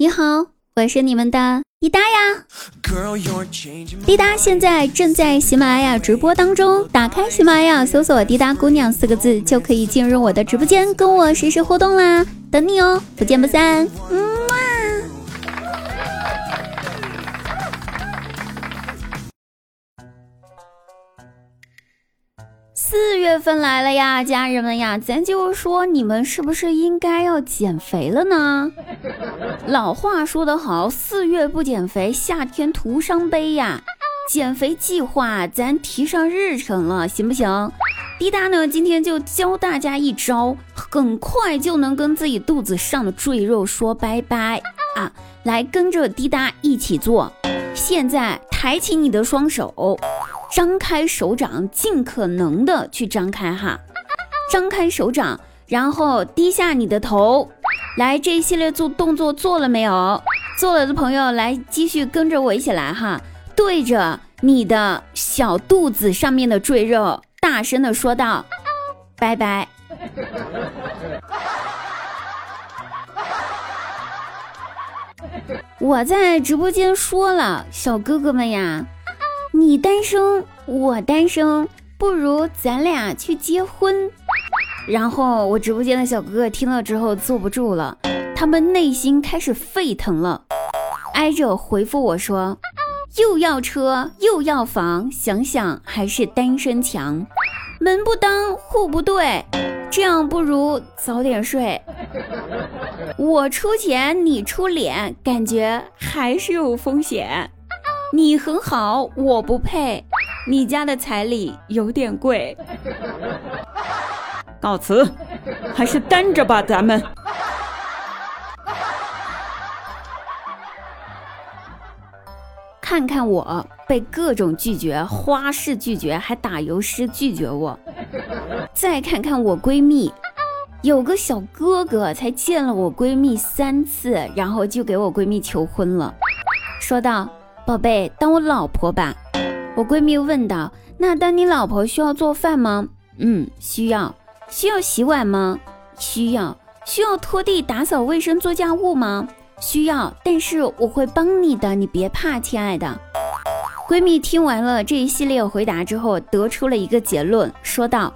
你好，我是你们的滴答呀。滴答现在正在喜马拉雅直播当中，打开喜马拉雅，搜索“滴答姑娘”四个字，就可以进入我的直播间，跟我实时互动啦，等你哦，不见不散。嗯。四月份来了呀，家人们呀，咱就说你们是不是应该要减肥了呢？老话说得好，四月不减肥，夏天徒伤悲呀。减肥计划咱提上日程了，行不行？滴答呢，今天就教大家一招，很快就能跟自己肚子上的赘肉说拜拜啊！来跟着滴答一起做，现在抬起你的双手。张开手掌，尽可能的去张开哈，张开手掌，然后低下你的头，来这一系列做动作做了没有？做了的朋友来继续跟着我一起来哈，对着你的小肚子上面的赘肉，大声的说道：“拜拜。”我在直播间说了，小哥哥们呀。你单身，我单身，不如咱俩去结婚。然后我直播间的小哥哥听了之后坐不住了，他们内心开始沸腾了，挨着回复我说：“又要车又要房，想想还是单身强，门不当户不对，这样不如早点睡。我出钱你出脸，感觉还是有风险。”你很好，我不配。你家的彩礼有点贵。告辞，还是单着吧，咱们。看看我被各种拒绝，花式拒绝，还打油诗拒绝我。再看看我闺蜜，有个小哥哥才见了我闺蜜三次，然后就给我闺蜜求婚了，说道。宝贝，当我老婆吧。我闺蜜问道：“那当你老婆需要做饭吗？”“嗯，需要。”“需要洗碗吗？”“需要。”“需要拖地、打扫卫生、做家务吗？”“需要。”“但是我会帮你的，你别怕，亲爱的。”闺蜜听完了这一系列回答之后，得出了一个结论，说道：“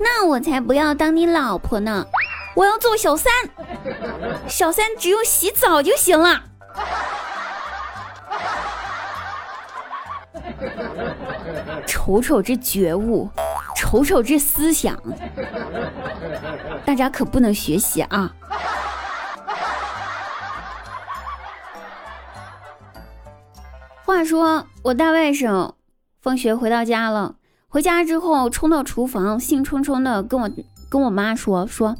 那我才不要当你老婆呢，我要做小三。小三只用洗澡就行了。”瞅瞅这觉悟，瞅瞅这思想，大家可不能学习啊！话说我大外甥放学回到家了，回家之后冲到厨房，兴冲冲的跟我跟我妈说说：“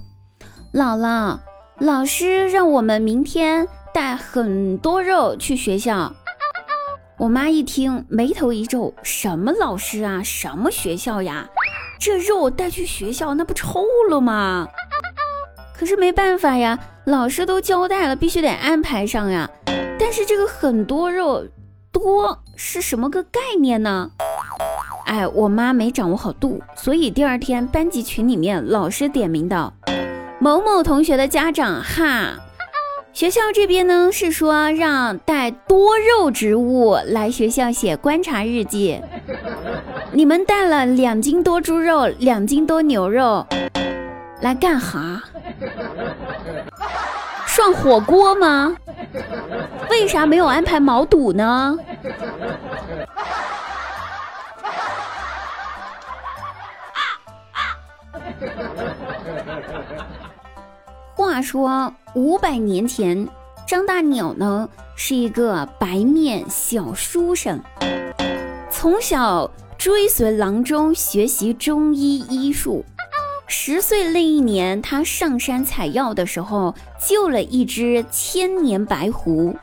姥姥，老师让我们明天带很多肉去学校。”我妈一听，眉头一皱：“什么老师啊？什么学校呀？这肉带去学校，那不臭了吗？”可是没办法呀，老师都交代了，必须得安排上呀。但是这个很多肉多是什么个概念呢？哎，我妈没掌握好度，所以第二天班级群里面，老师点名道：“某某同学的家长哈。”学校这边呢是说让带多肉植物来学校写观察日记。你们带了两斤多猪肉，两斤多牛肉，来干哈？涮火锅吗？为啥没有安排毛肚呢？他说五百年前，张大鸟呢是一个白面小书生，从小追随郎中学习中医医术。十岁那一年，他上山采药的时候，救了一只千年白狐。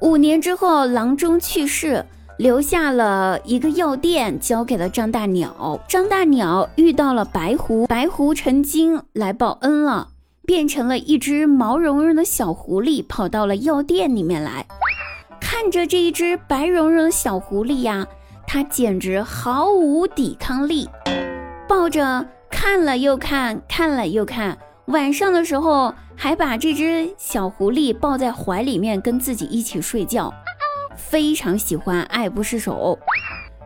五年之后，郎中去世，留下了一个药店，交给了张大鸟。张大鸟遇到了白狐，白狐成精来报恩了。变成了一只毛茸茸的小狐狸，跑到了药店里面来。看着这一只白茸茸的小狐狸呀，它简直毫无抵抗力，抱着看了又看，看了又看。晚上的时候还把这只小狐狸抱在怀里面，跟自己一起睡觉，非常喜欢，爱不释手。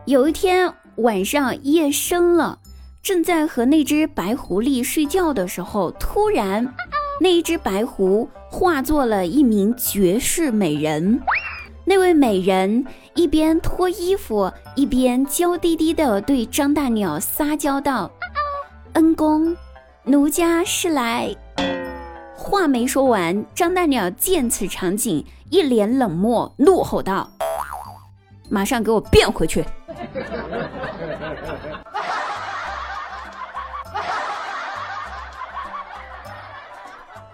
有一天晚上夜深了，正在和那只白狐狸睡觉的时候，突然，那一只白狐化作了一名绝世美人。那位美人一边脱衣服，一边娇滴滴地对张大鸟撒娇道：“恩公，奴家是来……”话没说完，张大鸟见此场景，一脸冷漠，怒吼道：“马上给我变回去！”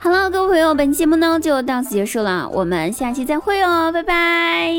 Hello，各位朋友，本期节目呢就到此结束了，我们下期再会哦，拜拜。